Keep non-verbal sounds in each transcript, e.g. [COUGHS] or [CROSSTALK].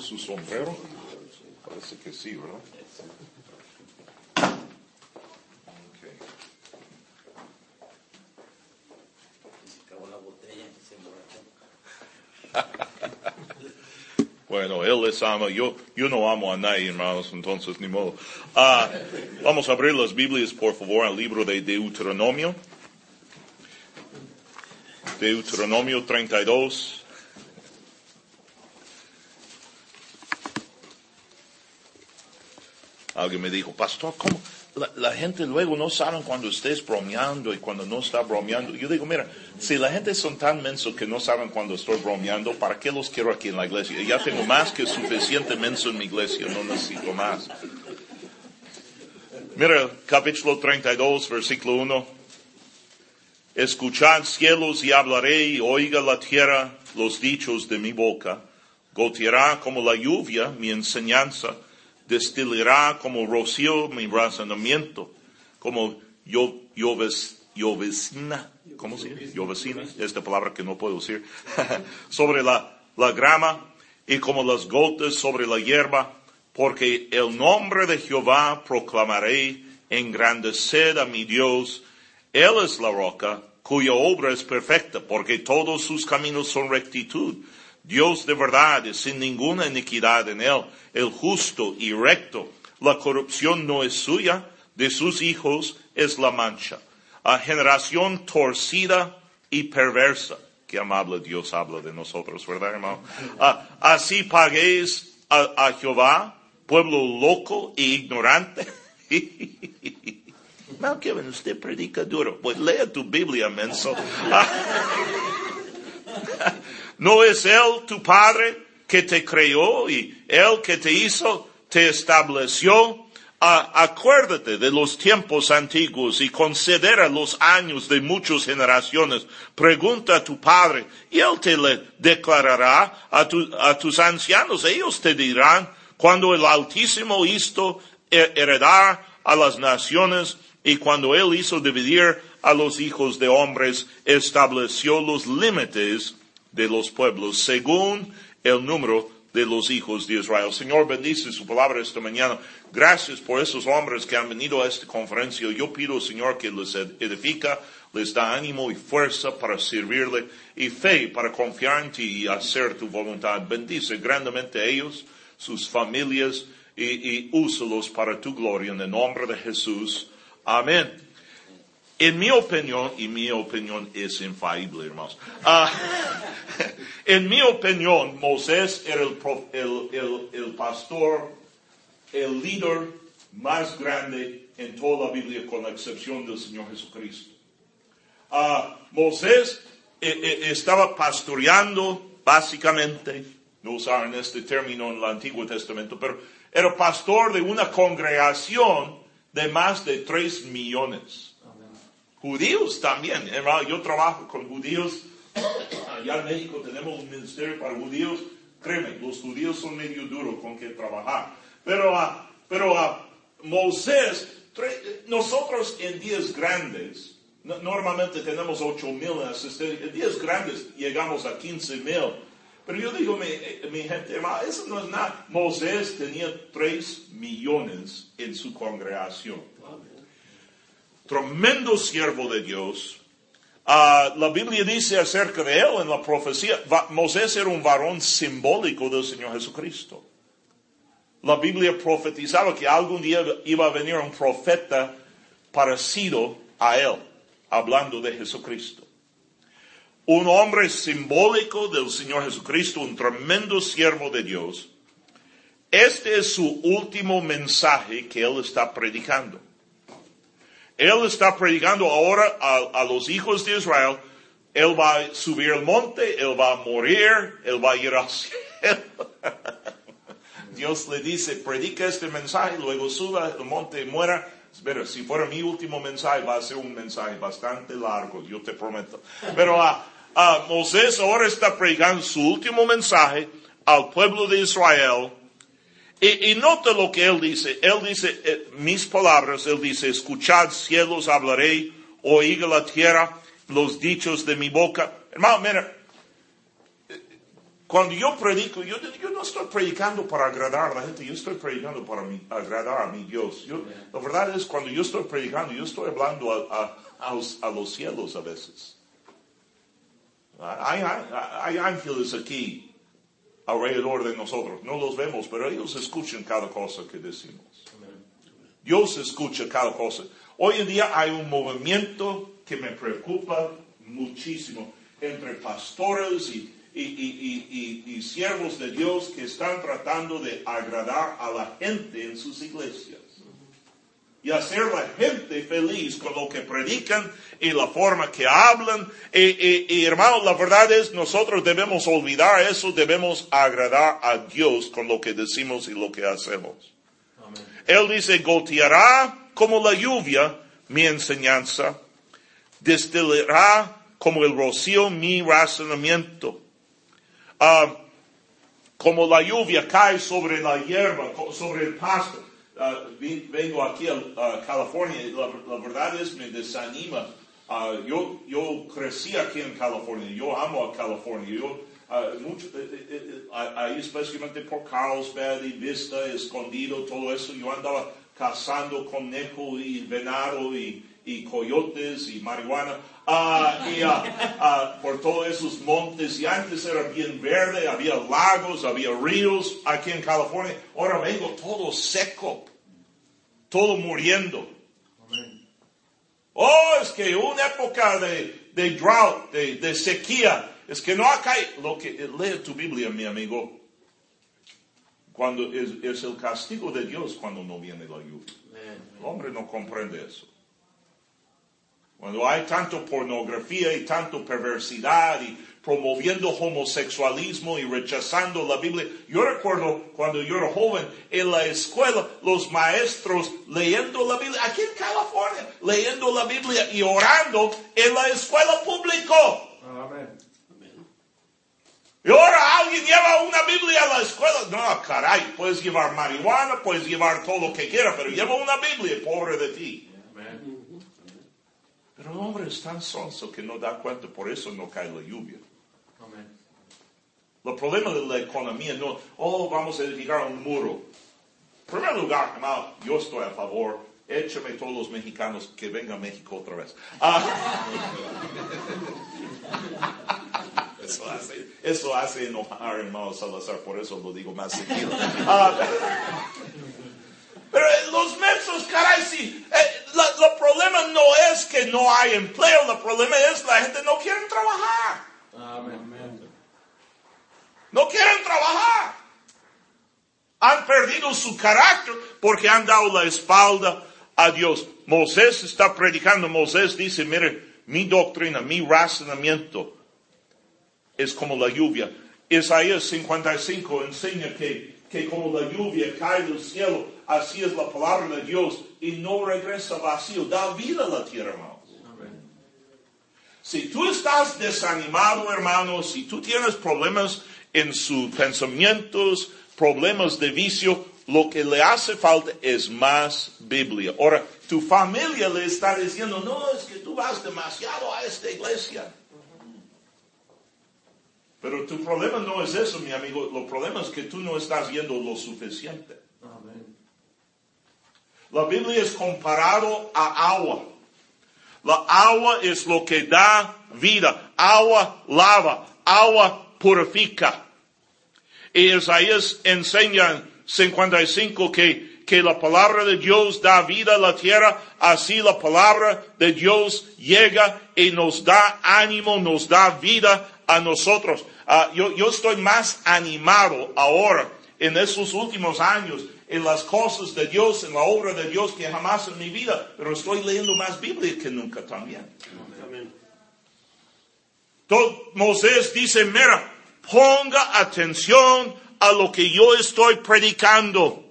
su sombrero? Parece que sí, ¿verdad? [LAUGHS] Bueno, Él les ama. Yo, yo no amo a nadie, hermanos, entonces ni modo. Ah, vamos a abrir las Biblias, por favor, al libro de Deuteronomio. Deuteronomio 32. Alguien me dijo, pastor, ¿cómo? La, gente luego no sabe cuando estés bromeando y cuando no está bromeando. Yo digo, mira, si la gente son tan mensos que no saben cuando estoy bromeando, ¿para qué los quiero aquí en la iglesia? Ya tengo más que suficiente menso en mi iglesia, no necesito más. Mira, capítulo 32, versículo 1. Escuchad cielos y hablaré y oiga la tierra los dichos de mi boca. Goteará como la lluvia mi enseñanza destilará como rocío mi razonamiento, como yo, llovecina, ¿cómo se dice? Llovecina, esta palabra que no puedo decir, [LAUGHS] sobre la, la grama y como las gotas sobre la hierba, porque el nombre de Jehová proclamaré, engrandecer a mi Dios, Él es la roca, cuya obra es perfecta, porque todos sus caminos son rectitud. Dios de verdad sin ninguna iniquidad en él, el justo y recto. La corrupción no es suya, de sus hijos es la mancha. A generación torcida y perversa. Qué amable Dios habla de nosotros, ¿verdad, hermano? Ah, así paguéis a, a, Jehová, pueblo loco e ignorante. [LAUGHS] Mal Kevin, usted predica duro. Pues lea tu Biblia, menso. ¿No es Él tu Padre que te creó y Él que te hizo, te estableció? acuérdate de los tiempos antiguos y considera los años de muchas generaciones. Pregunta a tu Padre y Él te le declarará a, a tus ancianos. Ellos te dirán cuando el Altísimo hizo heredar a las naciones y cuando Él hizo dividir a los hijos de hombres, estableció los límites de los pueblos según el número de los hijos de Israel. Señor, bendice su palabra esta mañana. Gracias por esos hombres que han venido a esta conferencia. Yo pido, Señor, que les edifica, les da ánimo y fuerza para servirle y fe para confiar en ti y hacer tu voluntad. Bendice grandemente ellos, sus familias y, y úsalos para tu gloria en el nombre de Jesús. Amén. En mi opinión, y mi opinión es infalible, hermanos, uh, [LAUGHS] en mi opinión, Moisés era el, el, el, el, pastor, el líder más grande en toda la Biblia, con la excepción del Señor Jesucristo. Uh, Moisés eh, eh, estaba pastoreando, básicamente, no usaron este término en el Antiguo Testamento, pero era pastor de una congregación de más de tres millones. Judíos también, hermano, yo trabajo con judíos. [COUGHS] Allá en México tenemos un ministerio para judíos. Créeme, los judíos son medio duros con que trabajar. Pero, uh, pero uh, Moisés, nosotros en días grandes, normalmente tenemos 8 mil asistentes, en días grandes llegamos a 15 mil. Pero yo digo, mi, mi gente, hermano, eso no es nada. Moisés tenía 3 millones en su congregación tremendo siervo de Dios. Uh, la Biblia dice acerca de él en la profecía, Moisés era un varón simbólico del Señor Jesucristo. La Biblia profetizaba que algún día iba a venir un profeta parecido a él, hablando de Jesucristo. Un hombre simbólico del Señor Jesucristo, un tremendo siervo de Dios. Este es su último mensaje que él está predicando. Él está predicando ahora a, los hijos de Israel. Él va a subir el monte, él va a morir, él va a ir al cielo. [LAUGHS] Dios le dice, predica este mensaje, luego suba el monte y muera. Pero si fuera mi último mensaje, va a ser un mensaje bastante largo, yo te prometo. Pero a uh, Moisés ahora está predicando su último mensaje al pueblo de Israel y, nota lo que él dice. Él dice, eh, mis palabras, él dice, escuchad cielos, hablaré, oiga la tierra, los dichos de mi boca. Hermano, mira, cuando yo predico, yo, yo, no estoy predicando para agradar a la gente, yo estoy predicando para agradar a mi Dios. La verdad es, cuando yo estoy predicando, yo estoy hablando a, a, a, los, cielos a veces. Hay, ángeles aquí alrededor de nosotros, no los vemos, pero ellos escuchan cada cosa que decimos. Dios escucha cada cosa. Hoy en día hay un movimiento que me preocupa muchísimo entre pastores y y, siervos de Dios que están tratando de agradar a la gente en sus iglesias. Y hacer la gente feliz con lo que predican y la forma que hablan. Y, hermanos, la verdad es, nosotros debemos olvidar eso, debemos agradar a Dios con lo que decimos y lo que hacemos. Él dice, goteará como la lluvia mi enseñanza, destilará como el rocío mi razonamiento. Ah, como la lluvia cae sobre la hierba, sobre el pasto. Ah, vengo aquí a, California, la, verdad es me desanima. Ah, yo, yo crecí aquí en California, yo amo a California, yo mucho, eh, eh, eh, ahí especialmente por Carlsbad y Vista, escondido, todo eso, yo andaba cazando conejo y venado y, y coyotes y marihuana uh, y, uh, por todos esos montes y antes era bien verde, había lagos, había ríos aquí en California. Ahora vengo todo seco, todo muriendo. Oh, es que una época de, de drought, de, de, sequía, es que no acá, lo que lee tu Biblia, mi amigo, cuando es, es el castigo de Dios cuando no viene la lluvia. El hombre no comprende eso. Cuando hay tanto pornografía y tanto perversidad y promoviendo homosexualismo y rechazando la Biblia. Yo recuerdo cuando yo era joven en la escuela, los maestros leyendo la Biblia, aquí en California, leyendo la Biblia y orando en la escuela pública. Amén. Y ahora alguien lleva una Biblia a la escuela. No, caray, puedes llevar marihuana, puedes llevar todo lo que quieras, pero lleva una Biblia, pobre de ti. Pero el hombre es tan sonso que no da cuenta, por eso no cae la lluvia. El problema de la economía no, oh, vamos a edificar un muro. En primer lugar, yo estoy a favor, échame todos los mexicanos que vengan a México otra vez. Ah. [LAUGHS] eso, hace, eso hace enojar hermano Salazar, por eso lo digo más seguido. Ah. Pero los mensos, caray, sí. Eh, el problema no es que no hay empleo, el problema es que la gente no quiere trabajar. No quieren trabajar. Han perdido su carácter porque han dado la espalda a Dios. Moisés está predicando, Moisés dice, mire, mi doctrina, mi razonamiento es como la lluvia. Isaías 55 enseña que, que como la lluvia cae del cielo, así es la palabra de Dios y no regresa vacío, da vida a la tierra, hermanos. Si tú estás desanimado, hermano, si tú tienes problemas en sus pensamientos, problemas de vicio, lo que le hace falta es más Biblia. Ahora, tu familia le está diciendo, no, es que tú vas demasiado a esta iglesia. Pero tu problema no es eso, mi amigo. Lo problema es que tú no estás viendo lo suficiente. La Biblia es comparado a agua. La agua es lo que da vida. Agua lava. Agua purifica. Y Isaías enseña en 55 que, que la palabra de Dios da vida a la tierra. Así la palabra de Dios llega y nos da ánimo, nos da vida a nosotros. Ah, yo, yo estoy más animado ahora en esos últimos años en las cosas de Dios, en la obra de Dios que jamás en mi vida, pero estoy leyendo más Biblia que nunca también. Entonces, Moisés dice, mira, ponga atención a lo que yo estoy predicando.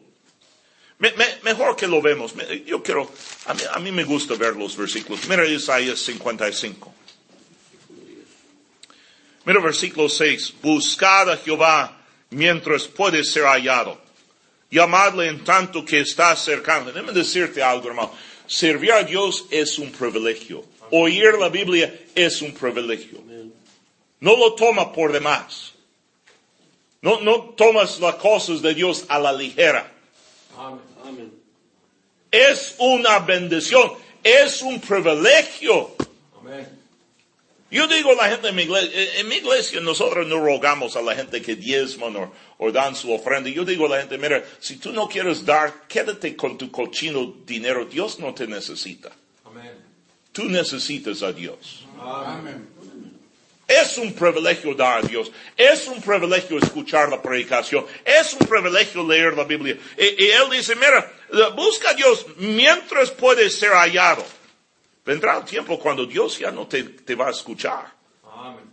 mejor que lo vemos. Yo quiero, a mí, a mí me gusta ver los versículos. Mira Isaías 55. Mira versículo 6. Buscad a Jehová mientras puede ser hallado llamadle en tanto que está cercano. Déjame decirte algo, hermano. Servir a Dios es un privilegio. Oír la Biblia es un privilegio. No lo toma por demás. No, no tomas las cosas de Dios a la ligera. Amén. Es una bendición, es un privilegio. Amén. Yo digo a la gente en mi iglesia, en mi iglesia nosotros no rogamos a la gente que diezman o, o dan su ofrenda. Yo digo a la gente, mira, si tú no quieres dar, quédate con tu cochino dinero. Dios no te necesita. Amén. Tú necesitas a Dios. Amén. Es un privilegio dar a Dios. Es un privilegio escuchar la predicación. Es un privilegio leer la Biblia. Y, y él dice, mira, busca a Dios mientras puede ser hallado. Vendrá el tiempo cuando Dios ya no te, te va a escuchar. Amén.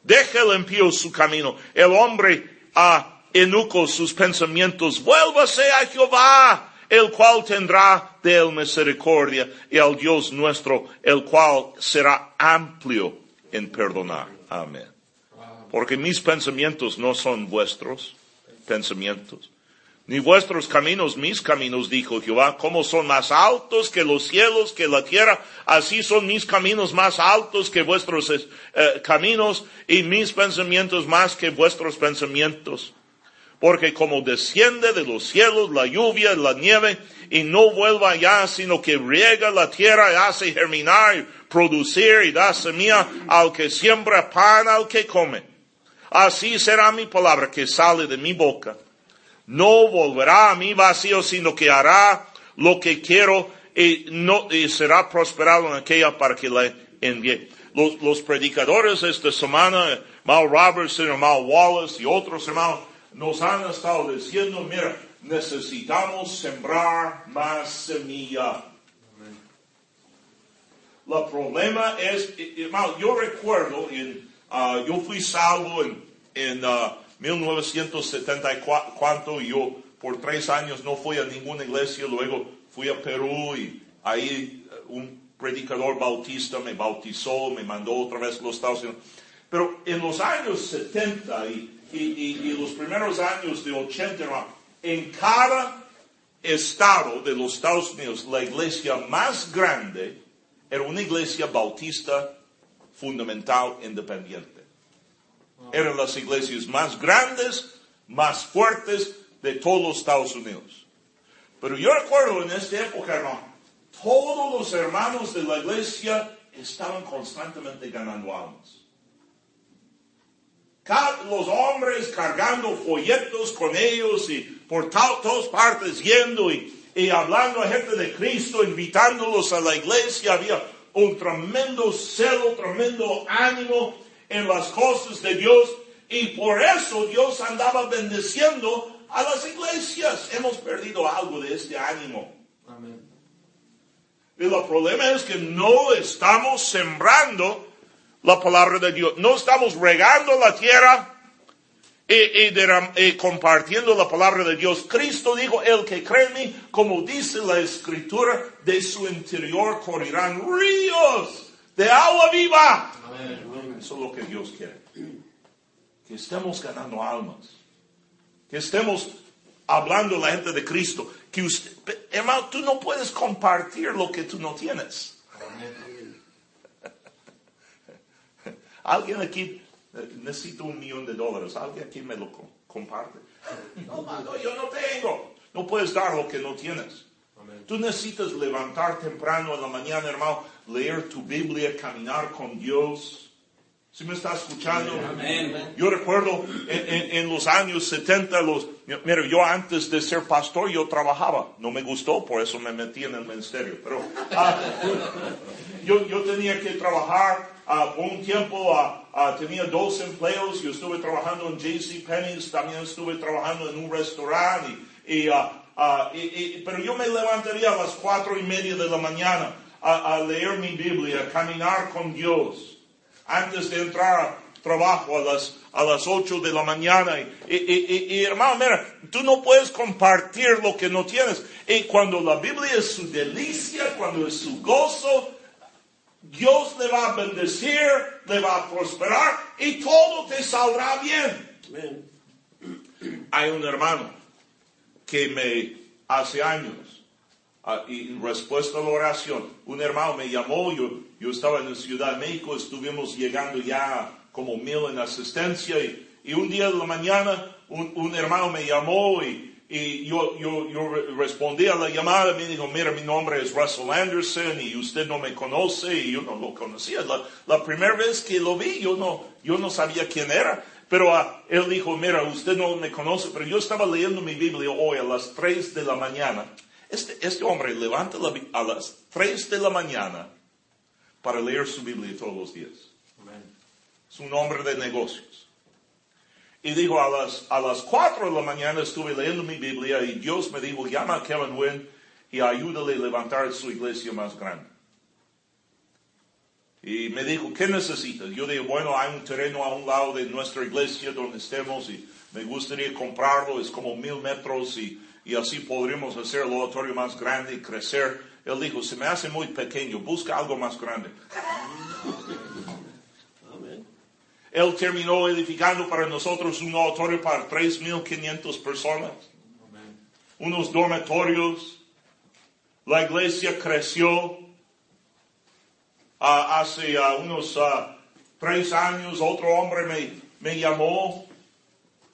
Deja el impío su camino. El hombre a enuco sus pensamientos. Vuélvase a Jehová, el cual tendrá de él misericordia, y al Dios nuestro, el cual será amplio en perdonar. Amén. Porque mis pensamientos no son vuestros pensamientos, ni vuestros caminos mis caminos, dijo Jehová, como son más altos que los cielos, que la tierra, así son mis caminos más altos que vuestros eh, caminos y mis pensamientos más que vuestros pensamientos. Porque como desciende de los cielos la lluvia, la nieve, y no vuelva allá, sino que riega la tierra y hace germinar, y producir y da semilla al que siembra pan al que come. Así será mi palabra que sale de mi boca no volverá a mí vacío, sino que hará lo que quiero y, no, y será prosperado en aquella para que le envíe. Los, los predicadores esta semana, Mal Robertson, Mal Wallace y otros hermanos, nos han estado diciendo, mira, necesitamos sembrar más semilla. El problema es, hermano, yo recuerdo, ah, yo fui salvo en, en uh, 1974, yo por tres años no fui a ninguna iglesia, luego fui a Perú y ahí eh, un predicador bautista me bautizó, me mandó otra vez a los Estados Unidos. Pero en los años 70 y, y, los primeros años de 80, en cada estado de los Estados Unidos, la iglesia más grande era una iglesia bautista fundamental independiente eran las iglesias más grandes, más fuertes de todos los Estados Unidos. Pero yo recuerdo en esta época, hermano, todos los hermanos de la iglesia estaban constantemente ganando almas. Los hombres cargando folletos con ellos y por todas partes yendo y, y hablando a gente de Cristo, invitándolos a la iglesia. Había un tremendo celo, tremendo ánimo en las cosas de Dios y por eso Dios andaba bendeciendo a las iglesias. Hemos perdido algo de este ánimo. Amén. Y el problema es que no estamos sembrando la palabra de Dios. No estamos regando la tierra y, compartiendo la palabra de Dios. Cristo dijo, el que cree en mí, como dice la escritura, de su interior correrán ríos de agua viva. Eso es lo que Dios quiere. Que estemos ganando almas. Que estemos hablando a la gente de Cristo. Que usted, hermano, tú no puedes compartir lo que tú no tienes. Alguien aquí eh, necesita un millón de dólares. Alguien aquí me lo comparte. No, no, yo no tengo. No puedes dar lo que no tienes. Tú necesitas levantar temprano en la mañana, hermano, leer tu Biblia, caminar con Dios. ¿Sí me está escuchando? Yo recuerdo en, los años 70, los, mira, yo antes de ser pastor yo trabajaba. No me gustó, por eso me metí en el ministerio. Pero ah, yo, yo tenía que trabajar uh, un tiempo, uh, tenía dos empleos. Yo estuve trabajando en JC Penney's, también estuve trabajando en un restaurante. Y, y, pero yo me levantaría a las cuatro y media de la mañana a, leer mi Biblia, a caminar con Dios, antes de entrar a trabajo a las, a las 8 de la mañana. Y, y, hermano, mira, tú no puedes compartir lo que no tienes. Y cuando la Biblia es su delicia, cuando es su gozo, Dios le va a bendecir, le va a prosperar y todo te saldrá bien. Hay un hermano que me hace años Ah, y en respuesta a la oración, un hermano me llamó, yo, yo estaba en la Ciudad de México, estuvimos llegando ya como mil en asistencia y, Y un día de la mañana un, un hermano me llamó y, y yo, yo, yo re- respondí a la llamada, me dijo, mira, mi nombre es Russell Anderson y usted no me conoce y yo no lo conocía. La, la primera vez que lo vi, yo no, yo no sabía quién era. Pero ah, él dijo, mira, usted no me conoce, pero yo estaba leyendo mi Biblia hoy a las 3 de la mañana. Este, este hombre levanta la a las 3 de la mañana para leer su Biblia todos los días. Es un hombre de negocios. Y dijo, a las, a las 4 de la mañana estuve leyendo mi Biblia y Dios me dijo, llama a Kevin Wynn y ayúdale a levantar su iglesia más grande. Y me dijo, ¿qué necesitas? Yo dije, bueno, hay un terreno a un lado de nuestra iglesia donde estemos y me gustaría comprarlo, es como mil metros y, y así podríamos hacer el oratorio más grande y crecer. Él dijo, se me hace muy pequeño, busca algo más grande. Él terminó edificando para nosotros un oratorio para 3.500 personas, unos dormitorios. La iglesia creció. Ah, hace ah, unos ah, tres años otro hombre me, me llamó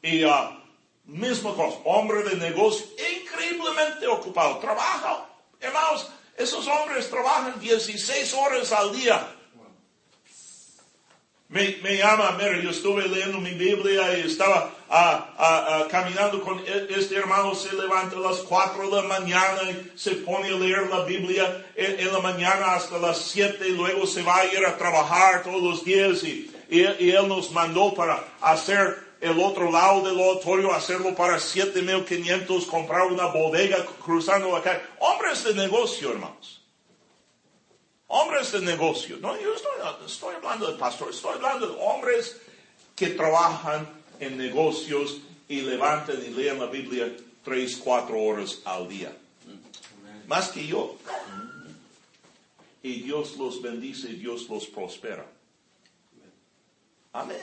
y misma cosa, hombre de negocio, increíblemente ocupado, trabaja, hermanos, esos hombres trabajan 16 horas al día. Me, llama, mira, yo estuve leyendo mi Biblia y estaba ah, ah, ah, caminando con e- este hermano, se levanta a las 4 de la mañana y se pone a leer la Biblia en, la mañana hasta las 7 y luego se va a ir a trabajar todos los días y, y, y él nos mandó para hacer el otro lado del auditorio, hacerlo para 7500, comprar una bodega cruzando la calle. Hombres de negocio, hermanos. Hombres de negocio. No, yo estoy, estoy hablando de pastor, estoy hablando de hombres que trabajan en negocios y levantan y leen la Biblia tres, cuatro horas al día. Más que yo. Y Dios los bendice y Dios los prospera. Amén.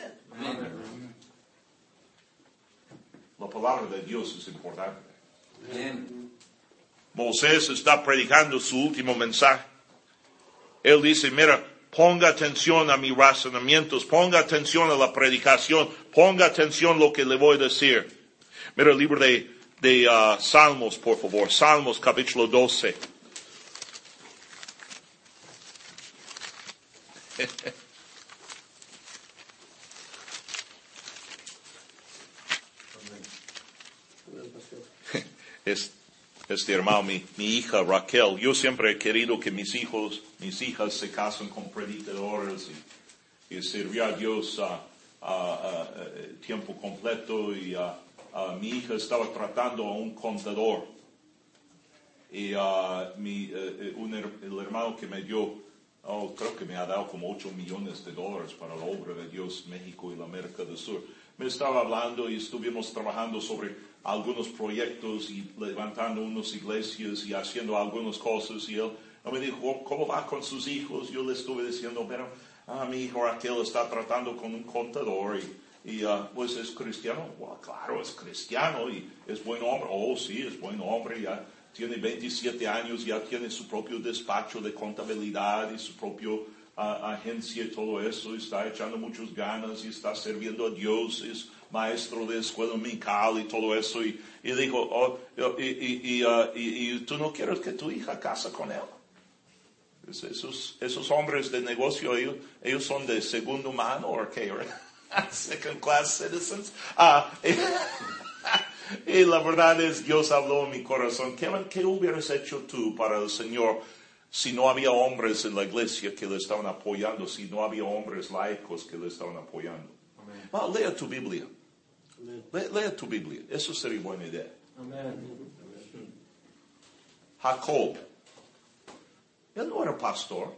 La palabra de Dios es importante. Moisés está predicando su último mensaje. Él dice, mira, ponga atención a mis razonamientos, ponga atención a la predicación, ponga atención a lo que le voy a decir. Mira el libro de, de ah, Salmos, por favor. Salmos capítulo 12. Amén, pastor. es, este hermano, mi, mi hija Raquel, yo siempre he querido que mis hijos, mis hijas se casen con predicadores y, y servir a Dios a, a- tiempo completo y mi hija estaba tratando a un contador y mi, eh, eh, un el hermano que me dio, oh, creo que me ha dado como 8 millones de dólares para la obra de Dios México y la América del Sur. Me estaba hablando y estuvimos trabajando sobre algunos proyectos y levantando unas iglesias y haciendo algunas cosas y él, me dijo, ¿cómo va con sus hijos? Yo le estuve diciendo, pero ah, mi hijo Raquel está tratando con un contador y, ah, pues es cristiano. Well, claro, es cristiano y es buen hombre. Oh, sí, es buen hombre. Ya tiene 27 años, ya tiene su propio despacho de contabilidad y su propio ah, agencia y todo eso. Está echando muchas ganas y está sirviendo a Dios. Es maestro de escuela dominical y todo eso. Y, y dijo, oh, y, y, ah, y- tú no quieres que tu hija casa con él. Es- Esos, esos hombres de negocio, ellos, ellos son de segundo mano o qué, [LAUGHS] second class citizens. Ah, [LAUGHS] y la verdad es, Dios habló en mi corazón. Kevin, ¿qué hubieras hecho tú para el Señor si no había hombres en la iglesia que le estaban apoyando, si no había hombres laicos que le estaban apoyando? Ah, lea tu Biblia. Amén. Le- lea tu Biblia. Eso sería buena idea. Amén. Jacob. Él no era pastor.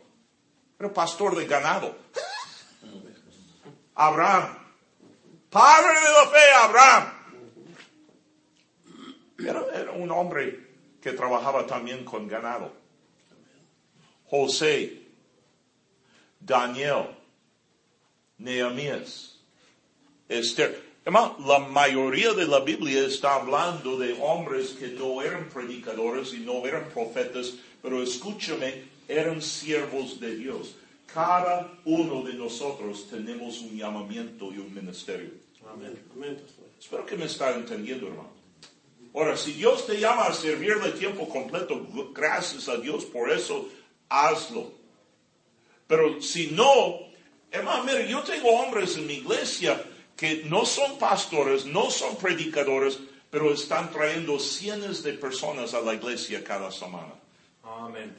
Era pastor de ganado. Abraham. Padre de la fe, Abraham. Era, era un hombre que trabajaba también con ganado. José. Daniel. Nehemías. Esther. Hermano, la mayoría de la Biblia está hablando de hombres que no eran predicadores y no eran profetas, pero escúchame, eran siervos de Dios. Cada uno de nosotros tenemos un llamamiento y un ministerio. Amén. Espero que me está entendiendo, hermano. Ahora, si Dios te llama a servirle tiempo completo, gracias a Dios por eso, hazlo. Pero si no, hermano, mire, yo tengo hombres en mi iglesia que no son pastores, no son predicadores, pero están trayendo cientos de personas a la iglesia cada semana. Amén.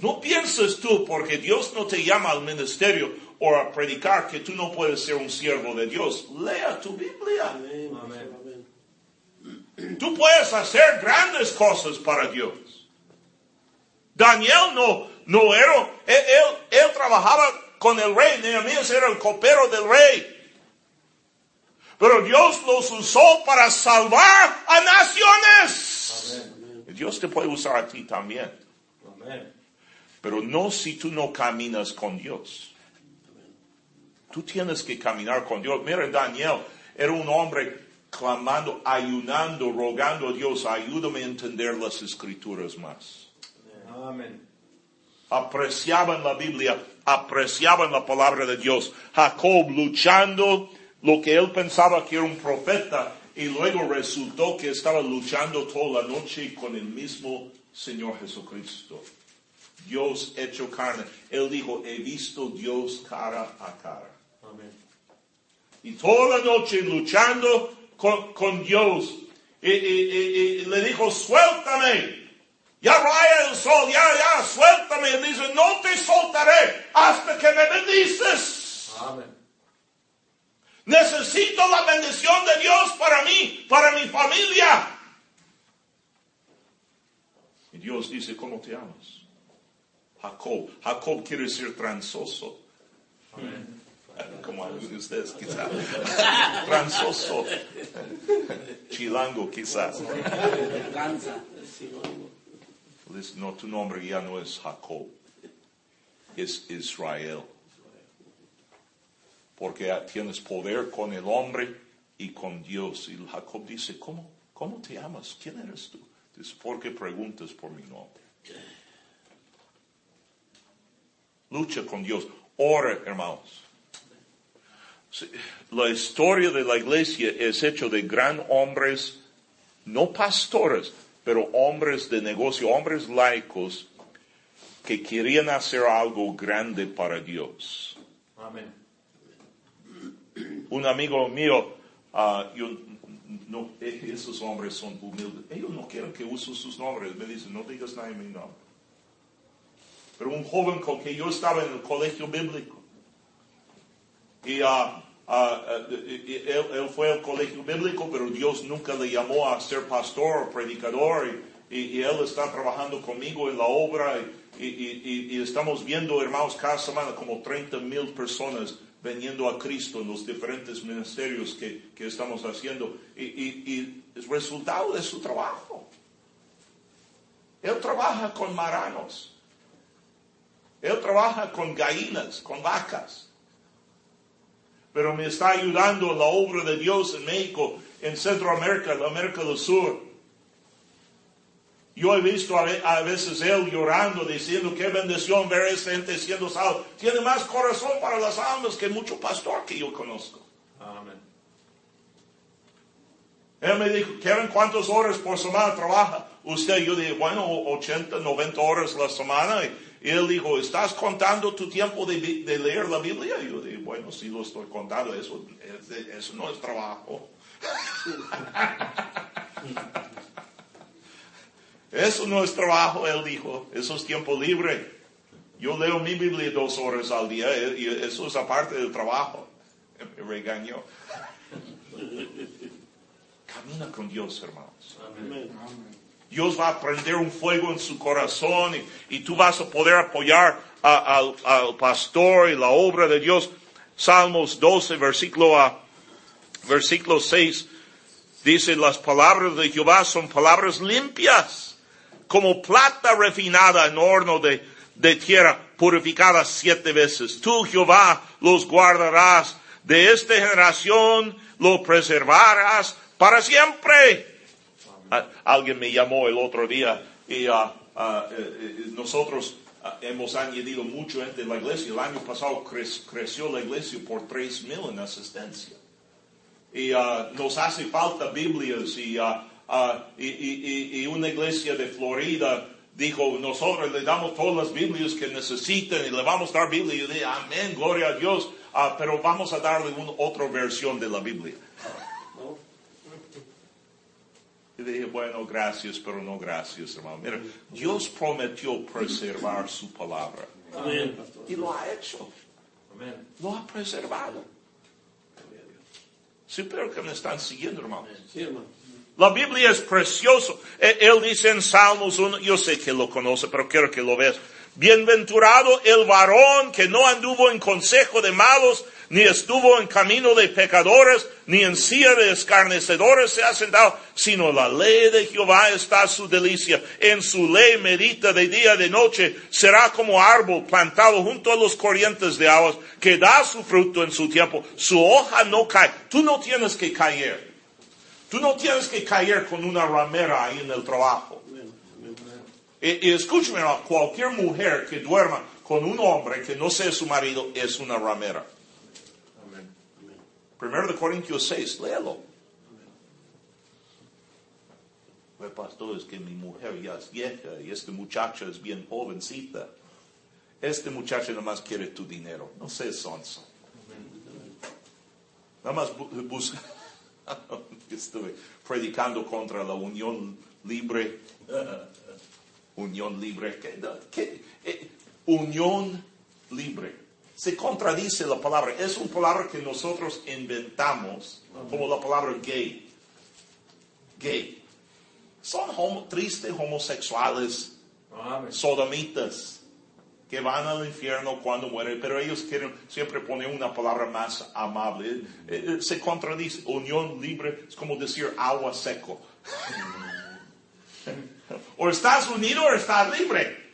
No pienses tú, porque Dios no te llama al ministerio o a predicar, que tú no puedes ser un siervo de Dios. Lea tu Biblia. Amén, pastor. Amén. Amén. Tú puedes hacer grandes cosas para Dios. Daniel no, no era, él, él, él trabajaba con el rey, Nehemías era el copero del rey. Pero Dios los usó para salvar a naciones. Amén. Dios te puede usar a ti también. Amén. Pero no si tú no caminas con Dios. Tú tienes que caminar con Dios. Mira, Daniel era un hombre clamando, ayunando, rogando a Dios, ayúdame a entender las escrituras más. Amén. Apreciaban la Biblia, apreciaban la palabra de Dios. Jacob luchando lo que él pensaba que era un profeta y luego resultó que estaba luchando toda la noche con el mismo Señor Jesucristo. Dios hecho carne. Él dijo, he visto Dios cara a cara. Amén. Y toda la noche luchando con, con Dios. Y, y- y- y le dijo, suéltame. Ya raya el sol, ya, ya, suéltame. Y dice, no te soltaré hasta que me bendices. Amén. Necesito la bendición de Dios para mí, para mi familia. Y Dios dice, ¿cómo te amas? Jacob. Jacob quiere decir transoso. Amén. Como algunos de ustedes quizás. [LAUGHS] Transoso. Chilango quizás. Dice, No, tu nombre ya no es Jacob. Es Israel. Porque tienes poder con el hombre y con Dios. Y Jacob dice, ¿cómo, cómo te amas? ¿Quién eres tú? Dice, ¿por qué preguntas por mi nombre? Lucha con Dios. Ora, hermanos. La historia de la iglesia es hecho de gran hombres, no pastores, pero hombres de negocio, hombres laicos que querían hacer algo grande para Dios. Amén. Un amigo mío, ah, yo, no, e- esos hombres son humildes. Ellos no quieren que use sus nombres. Me dicen, no digas nada en mi nombre. Pero un joven con que yo estaba en el colegio bíblico. Y ah, ah, ah, él, fue al colegio bíblico, pero Dios nunca le llamó a ser pastor o predicador. Y, él está trabajando conmigo en la obra. Y, estamos viendo, hermanos, cada semana como 30 mil personas veniendo a Cristo en los diferentes ministerios que, que estamos haciendo. Y es resultado de su trabajo. Él trabaja con maranos. Él trabaja con gallinas, con vacas. Pero me está ayudando en la obra de Dios en México, en Centroamérica, en América del Sur. Yo he visto a ve- a veces él llorando, diciendo qué bendición ver a esta gente siendo salvo. Tiene más corazón para las almas que mucho pastor que yo conozco. Amén. Él me dijo, Kevin, ¿cuántas horas por semana trabaja usted? Yo dije, bueno, 80, 90 horas la semana. Y y él dijo, ¿estás contando tu tiempo de, leer la Biblia? Y yo dije, bueno, sí lo estoy contando, eso, es- eso no es trabajo. [LAUGHS] Eso no es trabajo, él dijo, eso es tiempo libre. Yo leo mi Biblia dos horas al día eh, y eso es aparte del trabajo. [LAUGHS] Me regañó. [LAUGHS] Camina con Dios, hermanos. Amén. Amén. Dios va a prender un fuego en su corazón y, tú vas a poder apoyar al pastor y la obra de Dios. Salmos 12, versículo, a, versículo 6, dice, las palabras de Jehová son palabras limpias, como plata refinada en horno de, de tierra, purificada siete veces. Tú, Jehová, los guardarás. De esta generación lo preservarás para siempre. Alguien me llamó el otro día y ah, ah, eh, eh, nosotros ah, hemos añadido mucho gente en la iglesia. El año pasado cre- creció la iglesia por tres mil en asistencia. y nos hace falta Biblias y, una iglesia de Florida dijo, nosotros le damos todas las Biblias que necesiten y le vamos a dar Biblia. Y yo dije, amén, gloria a Dios, pero vamos a darle una otra versión de la Biblia. Y dije, bueno, gracias, pero no gracias, hermano. Mira, Dios prometió preservar su palabra. Amén. Y lo ha hecho. Amen. Lo ha preservado. Sí, pero que me están siguiendo, hermano. Sí, hermano. La Biblia es precioso. E- Él dice en Salmos 1, yo sé que lo conoce, pero quiero que lo veas. Bienaventurado el varón que no anduvo en consejo de malos, ni estuvo en camino de pecadores, ni en silla de escarnecedores se ha sentado, sino la ley de Jehová está su delicia. En su ley medita de día y de noche, será como árbol plantado junto a los corrientes de aguas, que da su fruto en su tiempo. Su hoja no cae. Tú no tienes que caer. Tú no tienes que caer con una ramera ahí en el trabajo. Y, y escúchame, cualquier mujer que duerma con un hombre que no sea su marido es una ramera. Primero de Corintios 6, léelo. El pastor es que mi mujer ya es vieja y este muchacho es bien jovencita. Este muchacho nada más quiere tu dinero. No seas sonso. Nada más bu- busca. [LAUGHS] Estuve predicando contra la unión libre. unión libre. ¿Qué, qué- eh, unión libre. Se contradice la palabra. Es una palabra que nosotros inventamos como la palabra gay. Gay. Son homo- tristes homosexuales, sodomitas, que van al infierno cuando mueren, pero ellos quieren siempre poner una palabra más amable. Eh, eh, Se contradice. Unión libre es como decir agua seco. [LAUGHS] o estás unido o estás libre.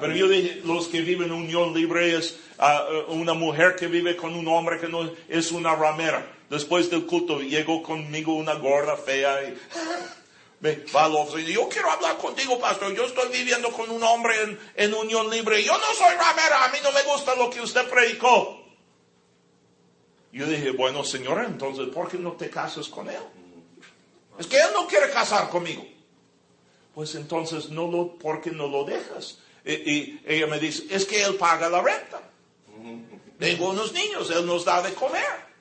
Pero yo dije, los que viven en unión libre es ah, eh, una mujer que vive con un hombre que no es una ramera. Después del culto llegó conmigo una gorda fea y [LAUGHS] me va al y yo quiero hablar contigo, pastor. Yo estoy viviendo con un hombre en, en unión libre. Yo no soy ramera, a mí no me gusta lo que usted predicó. Yo dije, bueno, señora, entonces, ¿por qué no te casas con él? Es que él no quiere casar conmigo. Pues entonces, no lo, ¿por qué no lo dejas? Y, y ella me dice, es que él paga la renta. Tengo unos niños, él nos da de comer.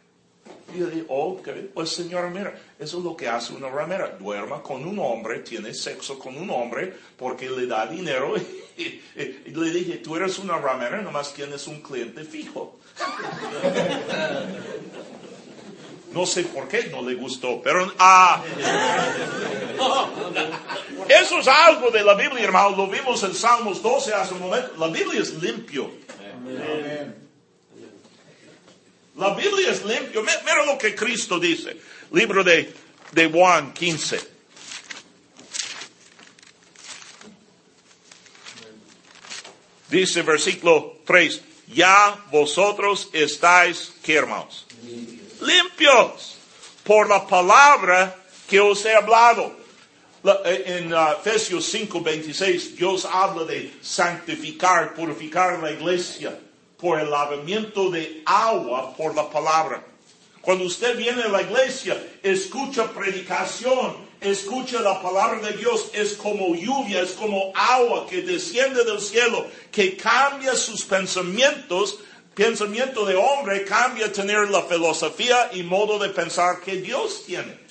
Y yo dije, ok, pues señora, mira, eso es lo que hace una ramera. Duerma con un hombre, tiene sexo con un hombre porque le da dinero. [LAUGHS] Y, y- y le dije, tú eres una ramera, nomás tienes un cliente fijo. [LAUGHS] No sé por qué no le gustó, pero ah, [LAUGHS] eso es algo de la Biblia, hermano. Lo vimos en Salmos 12 hace un momento. La Biblia es limpio. La Biblia es limpio. Mi- Mira lo que Cristo dice. Libro de, de Juan 15. Dice versículo 3. Ya vosotros estáis, ¿qué hermanos? Limpios por la palabra que os he hablado. Eh, en uh, Efesios 5, 26, Dios habla de santificar, purificar la iglesia por el lavamiento de agua por la palabra. Cuando usted viene a la iglesia, escucha predicación, escucha la palabra de Dios, es como lluvia, es como agua que desciende del cielo, que cambia sus pensamientos. Pensamiento de hombre cambia tener la filosofía y modo de pensar que Dios tiene.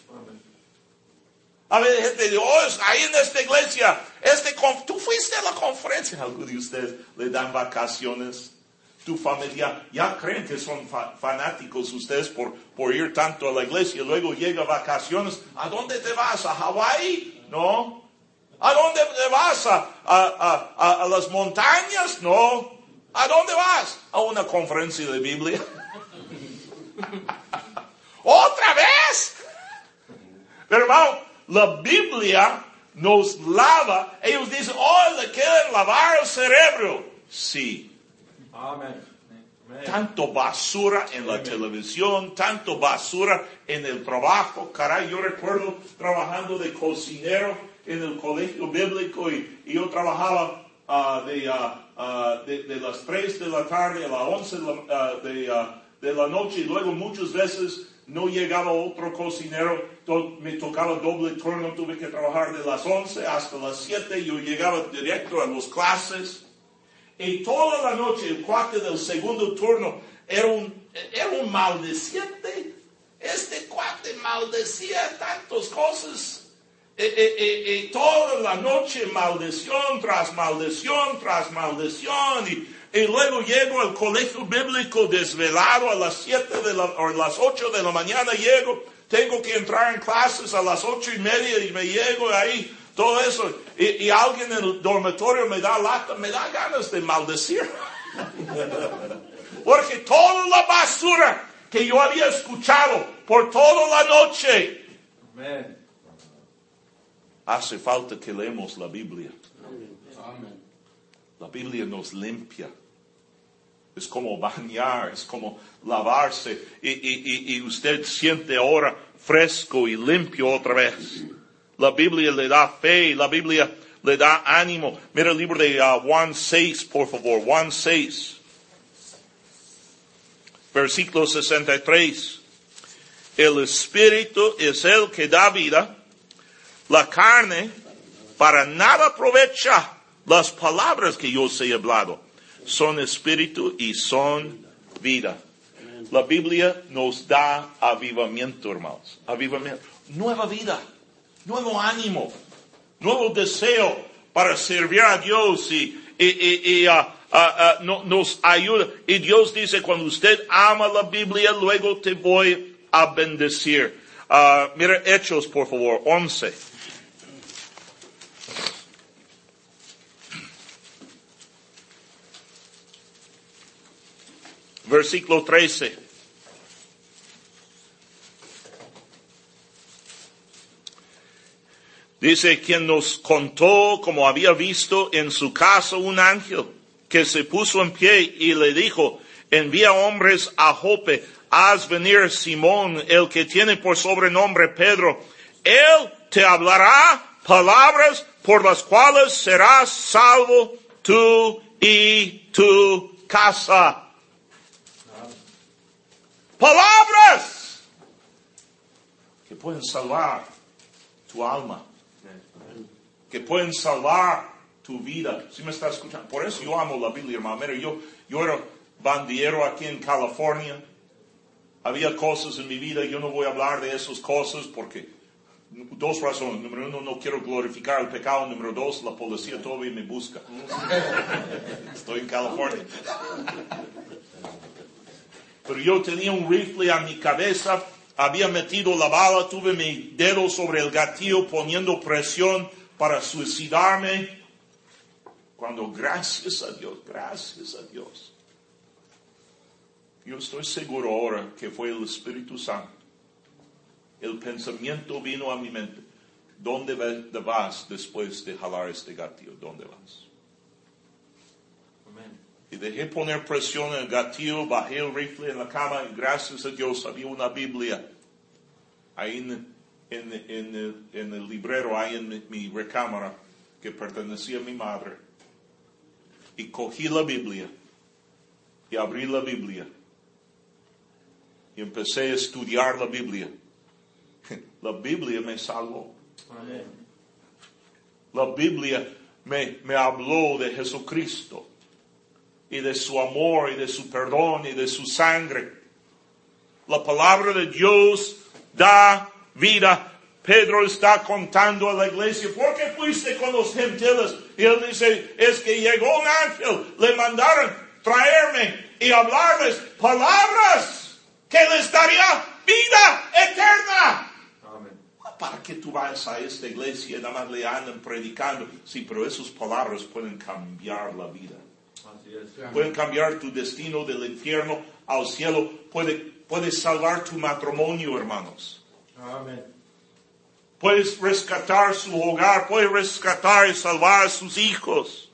A ver, gente dice, oh, ahí en esta iglesia, este tú fuiste a la conferencia. Algunos de ustedes le dan vacaciones. Tu familia, ya creen que son fa- fanáticos ustedes por, por ir tanto a la iglesia. Luego llega vacaciones. ¿A dónde te vas? ¿A Hawái? No. ¿A dónde te vas? ¿A, a, a- a- las montañas? No. ¿A dónde vas? A una conferencia de Biblia. [LAUGHS] ¿Otra vez? Hermano, la Biblia nos lava. Ellos dicen, oh, le quieren lavar el cerebro. Sí. Amen. Tanto basura en la televisión, tanto basura en el trabajo. Caray, yo recuerdo trabajando de cocinero en el colegio bíblico y, y yo trabajaba ah, de, ah, ah, de, de las 3 de la tarde a las 11 de la, de, de la noche y luego muchas veces no llegaba otro cocinero, me tocaba doble turno, tuve que trabajar de las 11 hasta las 7, yo llegaba directo a las clases. Y toda la noche el cuate del segundo turno era un, era un maldeciente. Este cuate maldecía tantas cosas. Y, y- y- y toda la noche maldición tras maldición tras maldición. Y, y luego llego al colegio bíblico desvelado a las 7 de la, o a las 8 de la mañana llego. Tengo que entrar en clases a las ocho y media y me llego ahí, todo eso. Y, y alguien en el dormitorio me da lata, me da ganas de maldecir. Porque toda la basura que yo había escuchado por toda la noche, hace falta que leemos la Biblia. Amén. La Biblia nos limpia. Es como bañar, es como lavarse. Y, y- y- usted siente ahora fresco y limpio otra vez. La Biblia le da fe, la Biblia le da ánimo. Mira el libro de uh, Juan 6, por favor. Juan 6. Versículo 63. El Espíritu es el que da vida. La carne para nada aprovecha las palabras que yo os he hablado. Son espíritu y son vida. La Biblia nos da avivamiento, hermanos. Avivamiento. Nueva vida. Nuevo ánimo. Nuevo deseo para servir a Dios y, y, ah, ah, no- nos ayuda. Y Dios dice, cuando usted ama la Biblia, luego te voy a bendecir. Ah, mira Hechos, por favor, 11. Versículo 13. Dice, quien nos contó como había visto en su casa un ángel que se puso en pie y le dijo, envía hombres a Jope, haz venir Simón, el que tiene por sobrenombre Pedro. Él te hablará palabras por las cuales serás salvo tú y tu casa. Palabras que pueden salvar tu alma que pueden salvar tu vida. Si me estás escuchando? Por eso yo amo la Biblia, hermano. Mira, yo, yo era bandiero aquí en California. Había cosas en mi vida, yo no voy a hablar de esas cosas porque dos razones. Número uno, no quiero glorificar el pecado. Número dos, la policía todavía me busca. [LAUGHS] Estoy en California. Pero yo tenía un rifle a mi cabeza, había metido la bala, tuve mi dedo sobre el gatillo poniendo presión para suicidarme. Cuando gracias a Dios, gracias a Dios. Yo estoy seguro ahora que fue el Espíritu Santo. El pensamiento vino a mi mente. ¿Dónde va- vas después de jalar este gatillo? ¿Dónde vas? Y dejé poner presión en el gatillo, bajé el rifle en la cama y gracias a Dios había una Biblia ahí en, en- en el, en el librero, ahí en mi, mi recámara que pertenecía a mi madre. Y cogí la Biblia y abrí la Biblia y empecé a estudiar la Biblia. [LAUGHS] La Biblia me salvó. La Biblia me, me habló de Jesucristo y de su amor y de su perdón y de su sangre. La palabra de Dios da vida. Pedro está contando a la iglesia, ¿por qué fuiste con los gentiles? Y él dice, es que llegó un ángel, le mandaron traerme y hablarles palabras que les daría vida eterna. Amen. ¿Para qué tú vas a esta iglesia y nada más le andan predicando? Sí, pero esas palabras pueden cambiar la vida. Pueden cambiar tu destino del infierno al cielo. Puede, puedes salvar tu matrimonio, hermanos. Amen. Puedes rescatar su hogar. Puedes rescatar y salvar a sus hijos.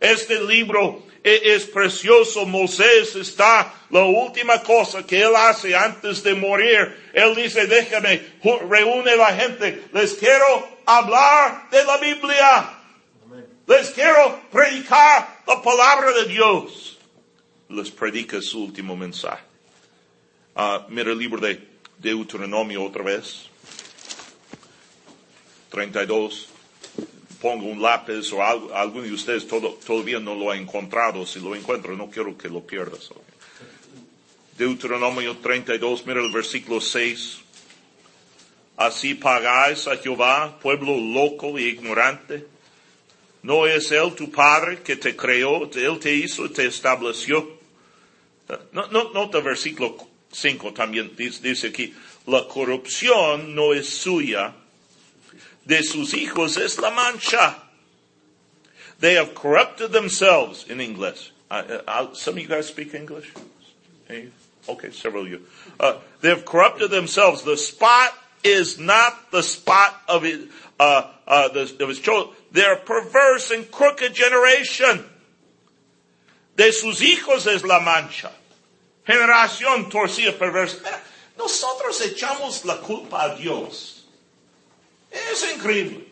Este libro e- es precioso. Moisés está, la última cosa que él hace antes de morir. Él dice, déjame, reúne la gente. Les quiero hablar de la Biblia. Les quiero predicar la palabra de Dios. Les predica su último mensaje. Ah, mira el libro de Deuteronomio otra vez. 32. Pongo un lápiz o alguno de ustedes todavía no lo ha encontrado. Si lo encuentro, no quiero que lo pierdas. ok. Deuteronomio 32, mira el versículo 6. Así pagáis a Jehová, pueblo loco e ignorante. ¿No es Él tu Padre que te creó, Él te hizo te estableció? No, no, nota versículo 5 también dice, dice aquí, la corrupción no es suya, de sus hijos es la mancha. They have corrupted themselves in English. Uh, uh, some of you guys speak English? Any? Okay, several of you. Uh, they have corrupted themselves. The spot is not the spot of it, uh, uh, the, of his children. They're a perverse and crooked generation. De sus hijos es la mancha. Generación torcida perversa. Nosotros echamos la culpa a Dios. Es increíble.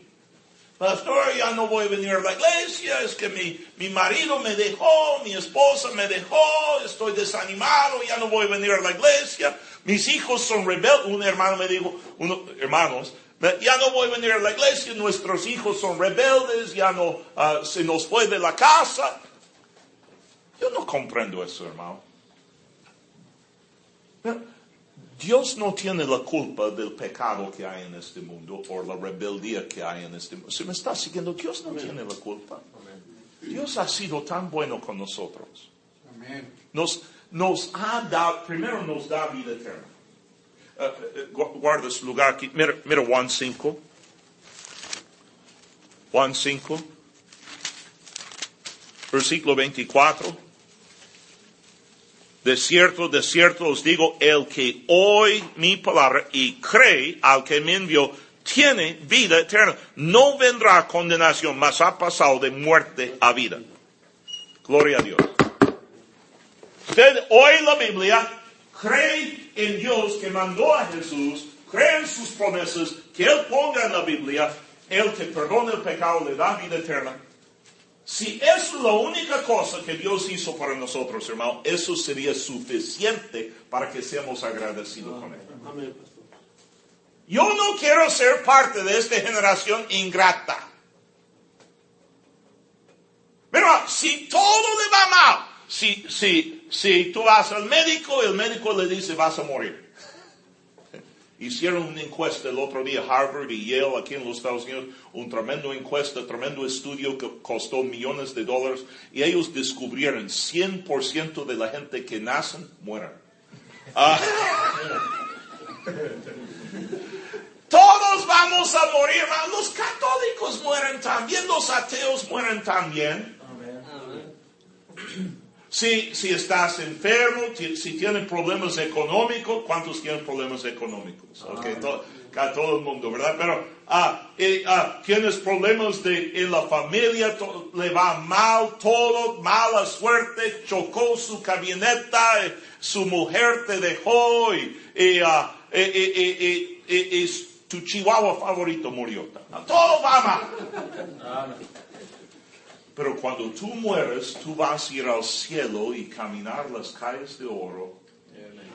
Pastor, ya no voy a venir a la iglesia, es que mi, mi marido me dejó, mi esposa me dejó, estoy desanimado, ya no voy a venir a la iglesia, mis hijos son rebeldes, un hermano me dijo, uno, hermanos, ya no voy a venir a la iglesia, nuestros hijos son rebeldes, ya no, ah, se nos fue de la casa. Yo no comprendo eso, hermano. Dios no tiene la culpa del pecado que hay en este mundo o la rebeldía que hay en este mundo. Si me está siguiendo, Dios no tiene la culpa. Dios ha sido tan bueno con nosotros. Nos, nos ha dado, primero nos da vida eterna. Eh, gu- guarda su lugar aquí. Mira, mira Juan 5. Juan 5. Versículo 24. De cierto, de cierto os digo, el que oye mi palabra y cree al que me envió, tiene vida eterna. No vendrá condenación, mas ha pasado de muerte a vida. Gloria a Dios. Usted oye la Biblia, cree en Dios que mandó a Jesús, cree en sus promesas, que Él ponga en la Biblia, Él te perdona el pecado, le da vida eterna. Si es la única cosa que Dios hizo para nosotros, hermano, eso sería suficiente para que seamos agradecidos con Él. Amén. Yo no quiero ser parte de esta generación ingrata. Pero si todo le va mal, si, si, si tú vas al médico y el médico le dice vas a morir. [LAUGHS] Hicieron una encuesta el otro día, Harvard y Yale, aquí en los Estados Unidos, un tremendo encuesta, tremendo estudio que costó millones de dólares, y ellos descubrieron 100% de la gente que nacen mueren. Ah. [LAUGHS] Todos vamos a morir. Los católicos mueren también, los ateos mueren también. Si, si estás enfermo, ti- si tienes problemas económicos, ¿cuántos tienen problemas económicos? Ok, to- a todo el mundo, ¿verdad? Pero ah, eh, ah, tienes problemas de, en la familia, to- le va mal, todo, mala suerte, chocó su camioneta, eh, su mujer te dejó y, y, ah, eh, eh, eh, eh, eh, eh, tu chihuahua favorito murió. Todo va mal. Pero cuando tú mueres, tú vas a ir al cielo y caminar las calles de oro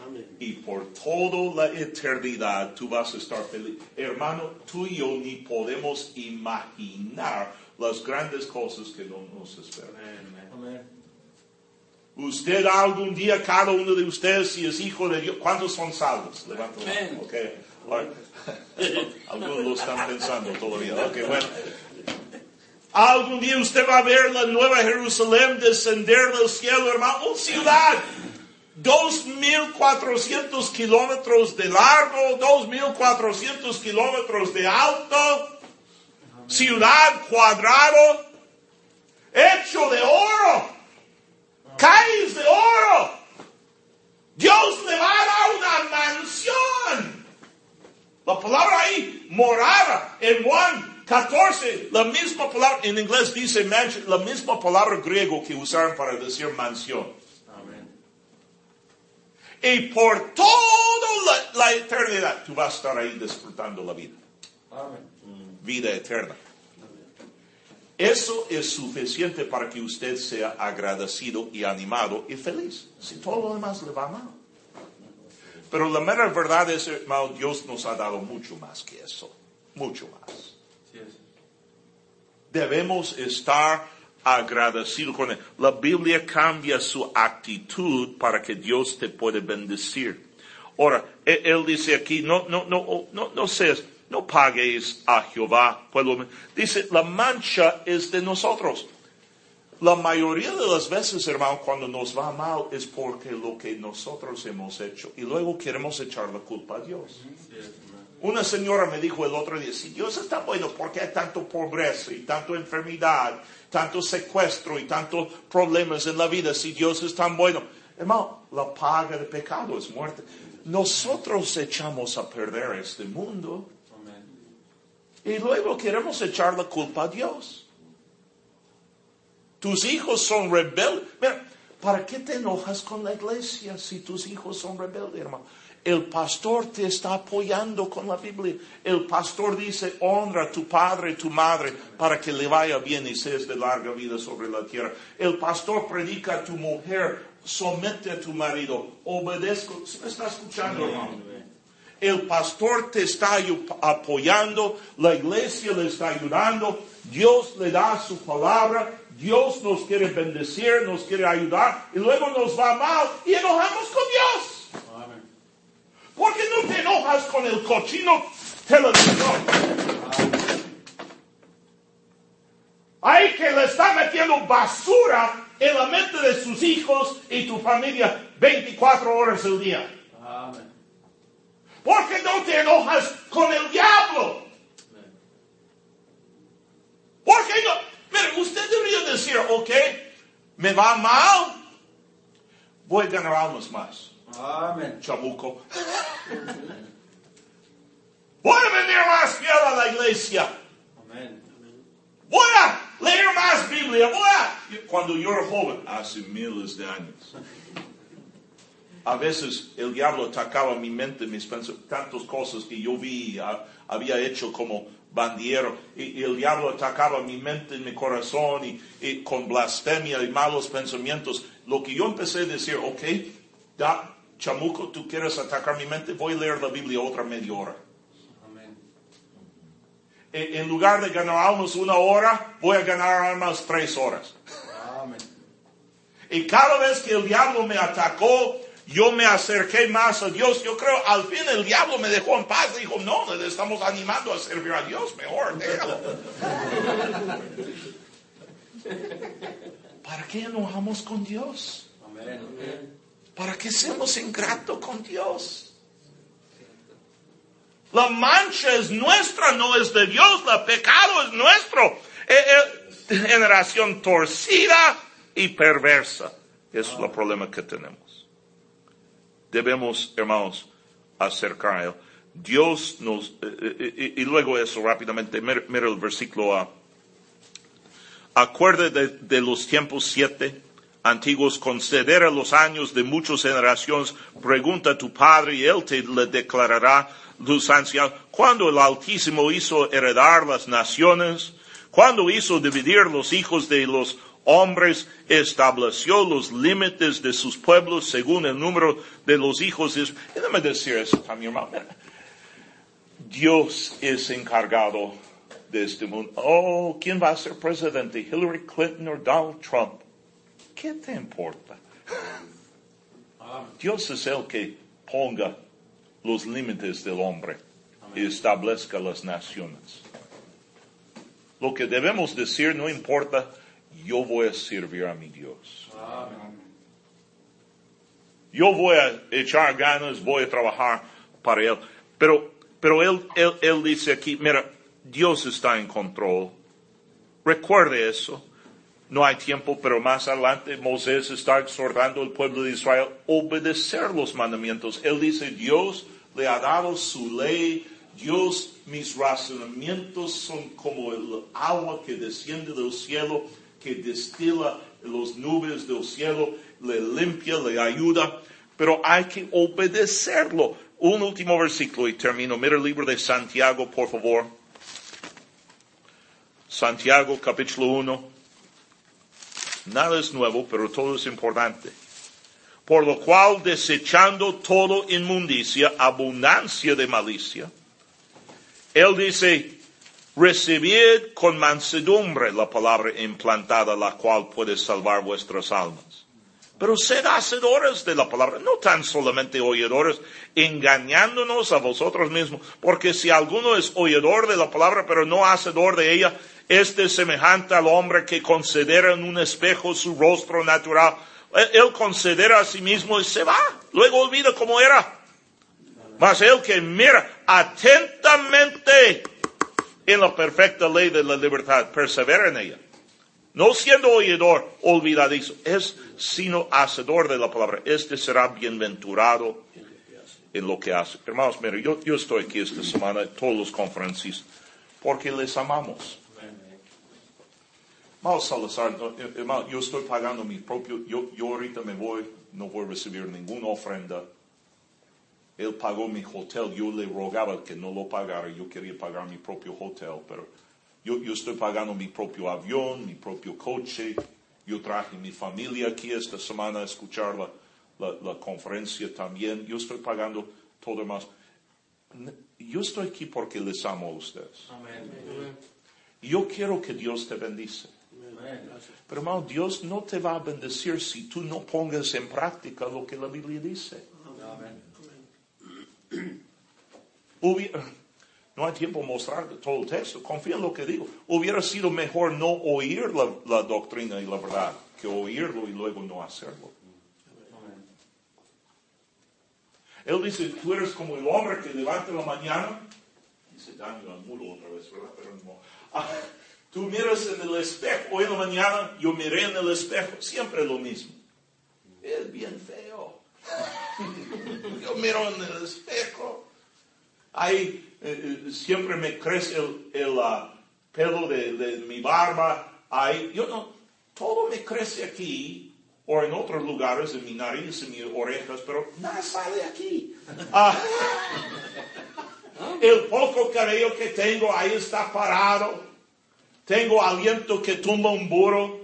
Amén. y por toda la eternidad tú vas a estar feliz. Hermano, tú y yo ni podemos imaginar las grandes cosas que no nos esperan. Usted algún día, cada uno de ustedes, si es hijo de Dios, ¿cuántos son salvos? Levanta la mano. Amén. Ok. Ahora, [LAUGHS] Algunos lo están pensando todavía. Ok, bueno. Algún día usted va a ver la nueva Jerusalén descender del cielo, hermano. Una ciudad. 2.400 kilómetros de largo, 2.400 kilómetros de alto. Ciudad cuadrado. Hecho de oro. Calles de oro. Dios le va a dar una mansión. La palabra ahí, morada, en Juan 14, la misma palabra, en inglés dice mansion, la misma palabra griego que usaron para decir mansión. Amen. Y por toda la, la eternidad, tú vas a estar ahí disfrutando la vida. Amen. Vida eterna. Eso es suficiente para que usted sea agradecido y animado y feliz. Si todo lo demás le va mal. Pero la mera verdad es, hermano, Dios nos ha dado mucho más que eso. Mucho más. Debemos estar agradecidos con Él. La Biblia cambia su actitud para que Dios te pueda bendecir. Ahora, Él, él dice aquí, no, no, no, no, no seas, no pagues a Jehová, pueblo. Dice, la mancha es de nosotros. La mayoría de las veces, hermano, cuando nos va mal es porque lo que nosotros hemos hecho y luego queremos echar la culpa a Dios. Una señora me dijo el otro día, si Dios está bueno, ¿por qué hay tanto pobreza y tanto enfermedad, tanto secuestro y tantos problemas en la vida si Dios es tan bueno? Hermano, la paga de pecado es muerte. Nosotros echamos a perder este mundo Amén. y luego queremos echar la culpa a Dios. Tus hijos son rebeldes. Mira, ¿para qué te enojas con la iglesia si tus hijos son rebeldes, hermano? El pastor te está apoyando con la Biblia. El pastor dice, honra a tu padre y tu madre para que le vaya bien y seas de larga vida sobre la tierra. El pastor predica a tu mujer, somete a tu marido, obedezco. ¿Sí me está escuchando, hermano? El pastor te está apoyando, la iglesia le está ayudando, Dios le da su palabra, Dios nos quiere bendecir, nos quiere ayudar, y luego nos va mal y enojamos con Dios. ¿Por qué no te enojas con el cochino televisor? Ahí que le está metiendo basura en la mente de sus hijos y tu familia 24 horas al día. Amén. ¿Por qué no te enojas con el diablo? Amén. ¿Por qué no? Mire, usted debería decir, ok, me va mal, voy a ganar almas más. Amén. Chamuco. Voy a venir más fiel a la iglesia. Amén. Voy a leer más Biblia. Voy a... Cuando yo era joven, hace miles de años, a veces el diablo atacaba mi mente, mis pensamientos, tantas cosas que yo vi, ah, había hecho como bandiero, y, y el diablo atacaba mi mente, mi corazón, y, y con blasfemia y malos pensamientos. Lo que yo empecé a decir, ok, da, chamuco, tú quieres atacar mi mente, voy a leer la Biblia otra media hora. Amén. En, en lugar de ganar almas una hora, voy a ganar almas tres horas. Amén. Y cada vez que el diablo me atacó, yo me acerqué más a Dios. Yo creo, al fin el diablo me dejó en paz. Dijo, no, le estamos animando a servir a Dios mejor. déjalo". [LAUGHS] ¿Para qué enojamos con Dios? Amén. ¿Para qué seamos ingratos con Dios? La mancha es nuestra, no es de Dios. El pecado es nuestro. Eh, eh, generación torcida y perversa. Es el problema que tenemos. Debemos, hermanos, acercar a Él. Dios nos, eh, y luego eso rápidamente, mira, mira el versículo A. Acuerde de, de los tiempos siete antiguos, considera los años de muchas generaciones, pregunta a tu padre y él te le declarará los ancianos. Cuando el Altísimo hizo heredar las naciones, cuando hizo dividir los hijos de los hombres, estableció los límites de sus pueblos según el número de los hijos de déjame decir eso también, hermano. Dios es encargado de este mundo. Oh, ¿quién va a ser presidente? Hillary Clinton o Donald Trump. ¿Qué te importa? Dios es el que ponga los límites del hombre y establezca las naciones. Lo que debemos decir no importa, yo voy a servir a mi Dios. Yo voy a echar ganas, voy a trabajar para Él. Pero, pero él, él, él dice aquí, mira, Dios está en control. Recuerde eso. No hay tiempo, pero más adelante Moisés está exhortando al pueblo de Israel obedecer los mandamientos. Él dice, Dios le ha dado su ley. Dios, mis razonamientos son como el agua que desciende del cielo, que destila las nubes del cielo, le limpia, le ayuda, pero hay que obedecerlo. Un último versículo y termino. Mira el libro de Santiago, por favor. Santiago, capítulo 1. Nada es nuevo, pero todo es importante. Por lo cual, desechando todo inmundicia, abundancia de malicia, él dice, recibid con mansedumbre la palabra implantada, la cual puede salvar vuestras almas. Pero sed hacedores de la palabra, no tan solamente oidores, engañándonos a vosotros mismos, porque si alguno es oidor de la palabra, pero no hacedor de ella, este es semejante al hombre que considera en un espejo su rostro natural. Él- considera a sí mismo y se va, luego olvida cómo era. Mas el que mira atentamente en la perfecta ley de la libertad, persevera en ella. No siendo oidor olvidadizo, es sino hacedor de la palabra. Este será bienaventurado en lo que hace. Hermanos, mire, yo, yo estoy aquí esta semana, todos los conferencistas, porque les amamos. Hermano Salazar, no, eh, hermano, yo estoy pagando mi propio, yo, yo ahorita me voy, no voy a recibir ninguna ofrenda. Él pagó mi hotel, yo le rogaba que no lo pagara, yo quería pagar mi propio hotel, pero yo, yo estoy pagando mi propio avión, mi propio coche, yo traje mi familia aquí esta semana a escuchar la, la, la conferencia también, yo estoy pagando todo más. Yo estoy aquí porque les amo a ustedes. Amén. Yo quiero que Dios te bendice. Pero hermano, Dios no te va a bendecir si tú no pongas en práctica lo que la Biblia dice. Amén. Hubiera- [CLEARS THROAT] no hay tiempo de mostrar todo el texto. Confía en lo que digo. Hubiera sido mejor no oír la, la doctrina y la verdad que oírlo y luego no hacerlo. Amén. Él dice, tú eres como el hombre que levanta la mañana, dice daño al muro otra vez, ¿verdad? Pero no. Ah, tú miras en el espejo, hoy en la mañana yo miré en el espejo, siempre lo mismo. Es bien feo. [LAUGHS] yo miro en el espejo, ahí eh, eh, siempre me crece el, el, ah, pelo de, de mi barba, ahí, yo no, todo me crece aquí, o en otros lugares, en mi nariz, en mis orejas, pero nada sale aquí. [LAUGHS] Ah, el poco cabello que tengo ahí está parado. Tengo aliento que tumba un burro.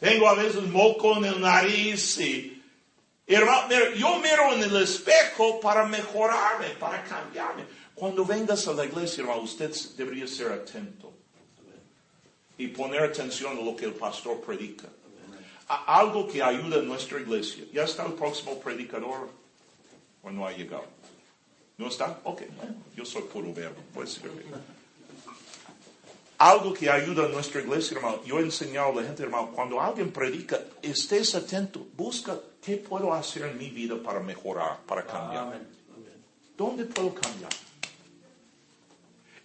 Tengo a veces moco en el nariz y Hermano, mira, yo miro en el espejo para mejorarme, para cambiarme. Cuando vengas a la iglesia, hermano, usted debería ser atento y poner atención a lo que el pastor predica. A- algo que ayuda a nuestra iglesia. ¿Ya está el próximo predicador? ¿O no ha llegado? ¿No está? Ok, bueno, yo soy puro verbo, puede servir. Algo que ayuda a nuestra iglesia, hermano. Yo he enseñado a la gente, hermano, cuando alguien predica, estés atento, busca qué puedo hacer en mi vida para mejorar, para cambiar. Amén. ¿Dónde puedo cambiar?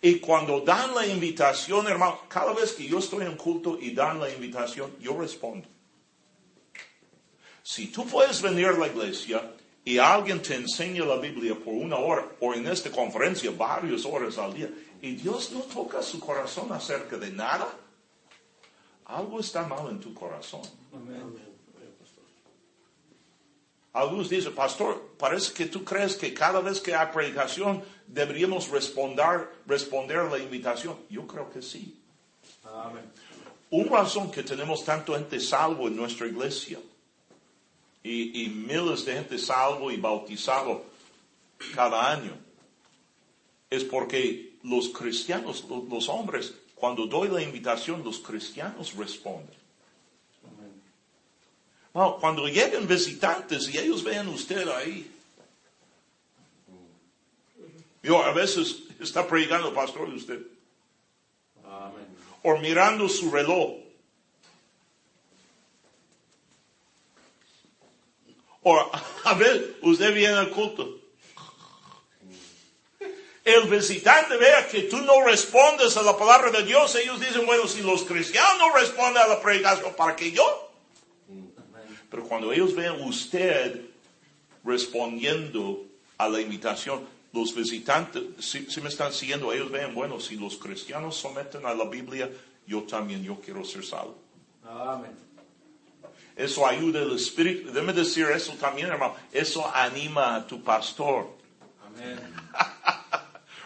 Y cuando dan la invitación, hermano, cada vez que yo estoy en culto y dan la invitación, yo respondo. Si tú puedes venir a la iglesia y alguien te enseña la Biblia por una hora, o en esta conferencia varias horas al día, y Dios no toca su corazón acerca de nada, algo está mal en tu corazón. Amén. Algunos dicen, pastor, parece que tú crees que cada vez que hay predicación deberíamos responder, responder la invitación. Yo creo que sí. Amén. Una razón que tenemos tanto gente salvo en nuestra iglesia y, y miles de gente salvo y bautizado cada año es porque los cristianos, lo- los hombres, cuando doy la invitación, los cristianos responden. Bueno, cuando lleguen visitantes y ellos vean usted ahí, yo a veces está predicando el pastor de usted, o mirando su reloj, o a [LAUGHS] ver, usted viene al culto. El visitante vea que tú no respondes a la palabra de Dios, ellos dicen, bueno, si los cristianos no responden a la predicación, ¿para qué yo? Pero cuando ellos vean usted respondiendo a la invitación, los visitantes, si, si me están siguiendo, ellos ven, bueno, si los cristianos someten a la Biblia, yo también, yo quiero ser salvo. Amén. Eso ayuda el espíritu. Déjame decir eso también, hermano. Eso anima a tu pastor. Amén. [LAUGHS]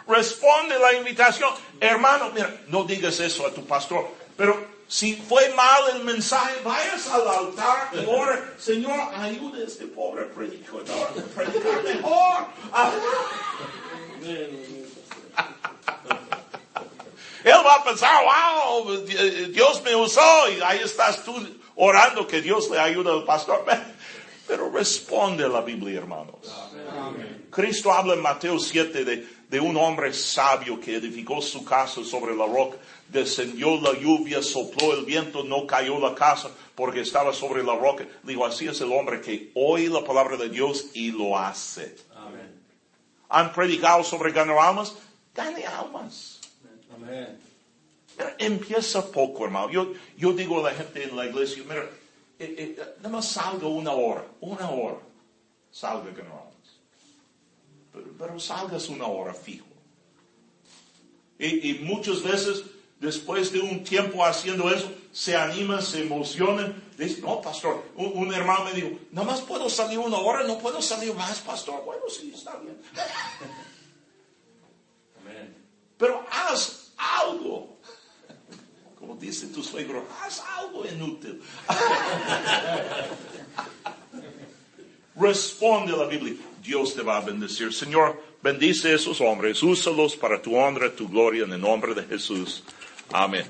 Responde la invitación. Hermano, mira, no digas eso a tu pastor, pero si fue mal el mensaje, vayas al altar y ora, Señor, ayuda a este pobre predicador a predicar mejor. Ah. Él va a pensar, wow, Dios me usó y ahí estás tú orando que Dios le ayude al pastor. Pero responde la Biblia, hermanos. Cristo habla en Mateo 7 de, de un hombre sabio que edificó su casa sobre la roca. Descendió la lluvia, sopló el viento, no cayó la casa porque estaba sobre la roca. Digo, así es el hombre que oye la palabra de Dios y lo hace. Amén. Han predicado sobre ganar almas, gane almas. Amén. Mira, Empieza poco, hermano. Yo, yo digo a la gente en la iglesia, mira, eh, eh, nada más salga una hora, una hora. Salga no hagas. Pero, pero salgas una hora fijo. Y, y muchas veces, después de un tiempo haciendo eso, se animan, se emocionan. Dicen, no, pastor, un, un hermano me dijo, nada más puedo salir una hora, no puedo salir más, pastor. Bueno, sí, está bien. [LAUGHS] Amén. Pero haz algo. Como dice tu suegro, haz algo inútil. [LAUGHS] Responde la Biblia. Dios te va a bendecir. Señor, bendice a esos hombres. Úsalos para tu honra, tu gloria, en el nombre de Jesús. Amén.